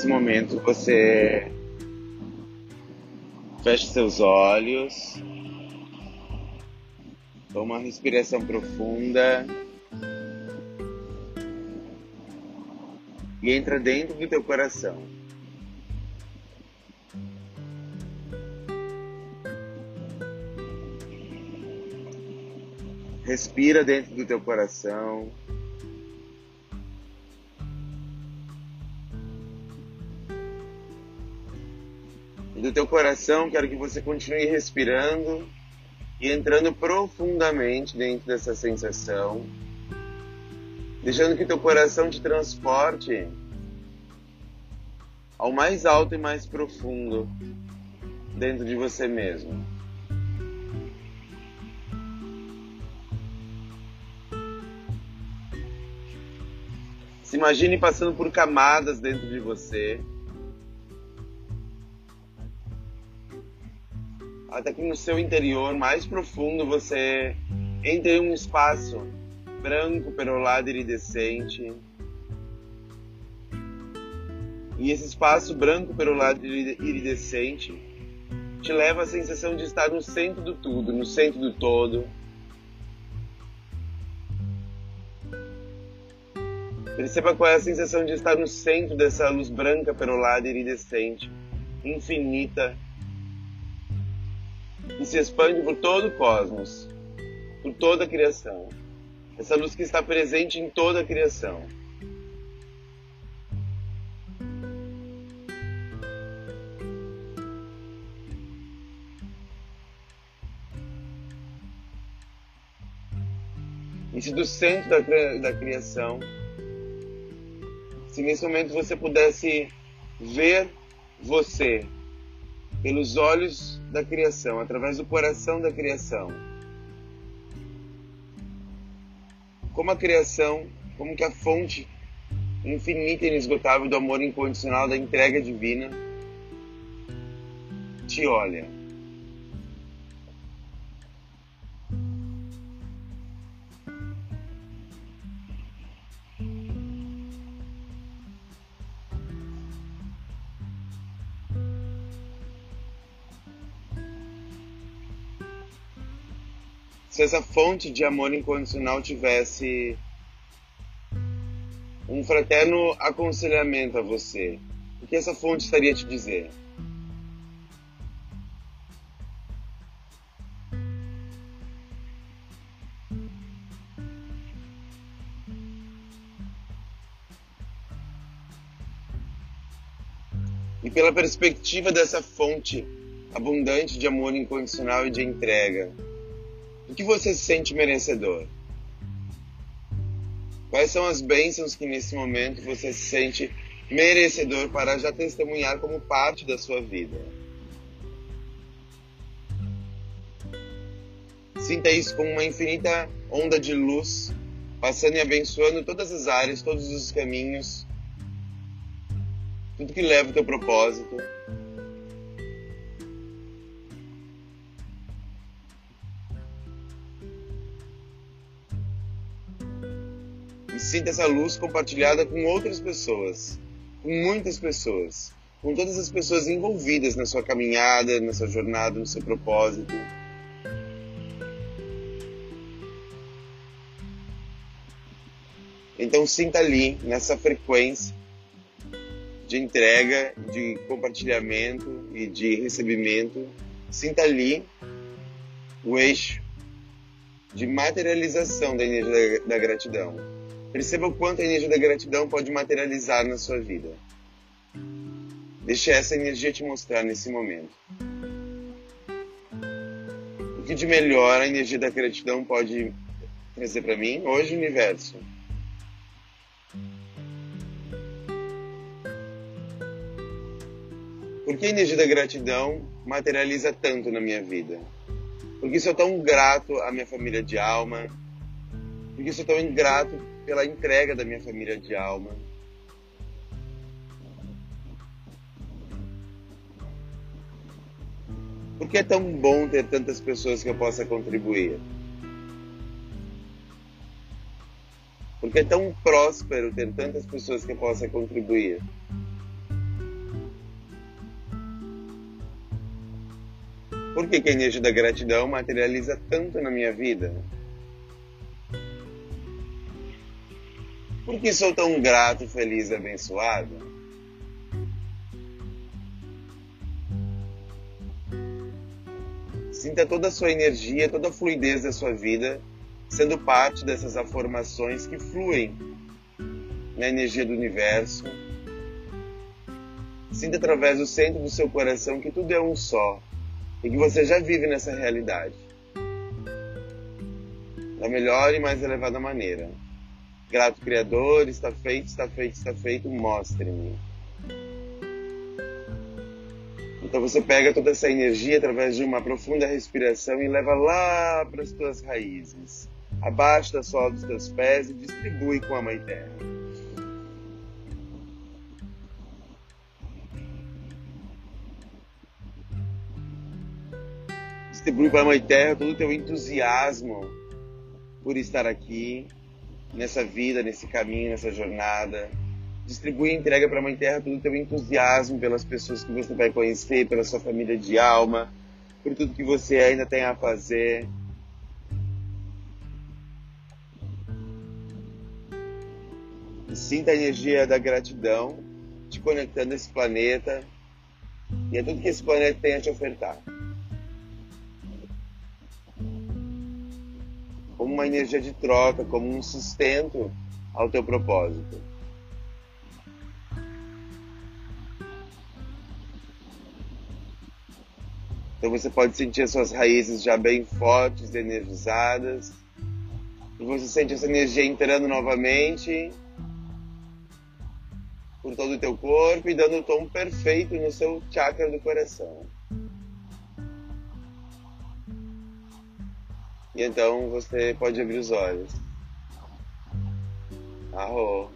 nesse momento você feche seus olhos, toma uma respiração profunda e entra dentro do teu coração. Respira dentro do teu coração. Do teu coração, quero que você continue respirando e entrando profundamente dentro dessa sensação, deixando que teu coração te transporte ao mais alto e mais profundo dentro de você mesmo. Se imagine passando por camadas dentro de você. Até que no seu interior mais profundo você entre em um espaço branco, perolado, iridescente. E esse espaço branco, perolado, iridescente te leva à sensação de estar no centro do tudo, no centro do todo Perceba qual é a sensação de estar no centro dessa luz branca, perolada, iridescente, infinita, que se expande por todo o cosmos, por toda a criação. Essa luz que está presente em toda a criação. E se do centro da, da criação se nesse momento você pudesse ver você pelos olhos da criação, através do coração da criação. Como a criação, como que a fonte infinita e inesgotável do amor incondicional da entrega divina te olha. Se essa fonte de amor incondicional tivesse um fraterno aconselhamento a você, o que essa fonte estaria te dizer? E pela perspectiva dessa fonte abundante de amor incondicional e de entrega, o que você se sente merecedor? Quais são as bênçãos que nesse momento você se sente merecedor para já testemunhar como parte da sua vida? Sinta isso como uma infinita onda de luz passando e abençoando todas as áreas, todos os caminhos, tudo que leva o teu propósito. Sinta essa luz compartilhada com outras pessoas, com muitas pessoas, com todas as pessoas envolvidas na sua caminhada, na sua jornada, no seu propósito. Então sinta ali, nessa frequência de entrega, de compartilhamento e de recebimento, sinta ali o eixo de materialização da energia da gratidão. Perceba o quanto a energia da gratidão pode materializar na sua vida. Deixe essa energia te mostrar nesse momento. O que de melhor a energia da gratidão pode trazer para mim hoje, universo? Por que a energia da gratidão materializa tanto na minha vida? Porque sou tão grato à minha família de alma, porque sou tão ingrato pela entrega da minha família de alma. Porque é tão bom ter tantas pessoas que eu possa contribuir. Porque é tão próspero ter tantas pessoas que eu possa contribuir. Porque que a energia da gratidão materializa tanto na minha vida? Por que sou tão grato, feliz e abençoado? Sinta toda a sua energia, toda a fluidez da sua vida sendo parte dessas afirmações que fluem na energia do universo. Sinta através do centro do seu coração que tudo é um só e que você já vive nessa realidade da melhor e mais elevada maneira. Grato Criador, está feito, está feito, está feito, mostre-me. Então você pega toda essa energia através de uma profunda respiração e leva lá para as tuas raízes, abaixo da sola dos teus pés e distribui com a Mãe Terra. Distribui para a Mãe Terra todo o teu entusiasmo por estar aqui, nessa vida, nesse caminho, nessa jornada distribui e entrega para a Mãe Terra todo o teu entusiasmo pelas pessoas que você vai conhecer, pela sua família de alma, por tudo que você ainda tem a fazer. Sinta a energia da gratidão te conectando a esse planeta e a tudo que esse planeta tem a te ofertar. Como uma energia de troca, como um sustento ao teu propósito. Então você pode sentir as suas raízes já bem fortes, energizadas. E você sente essa energia entrando novamente por todo o teu corpo e dando o tom perfeito no seu chakra do coração. E então você pode abrir os olhos. Arro.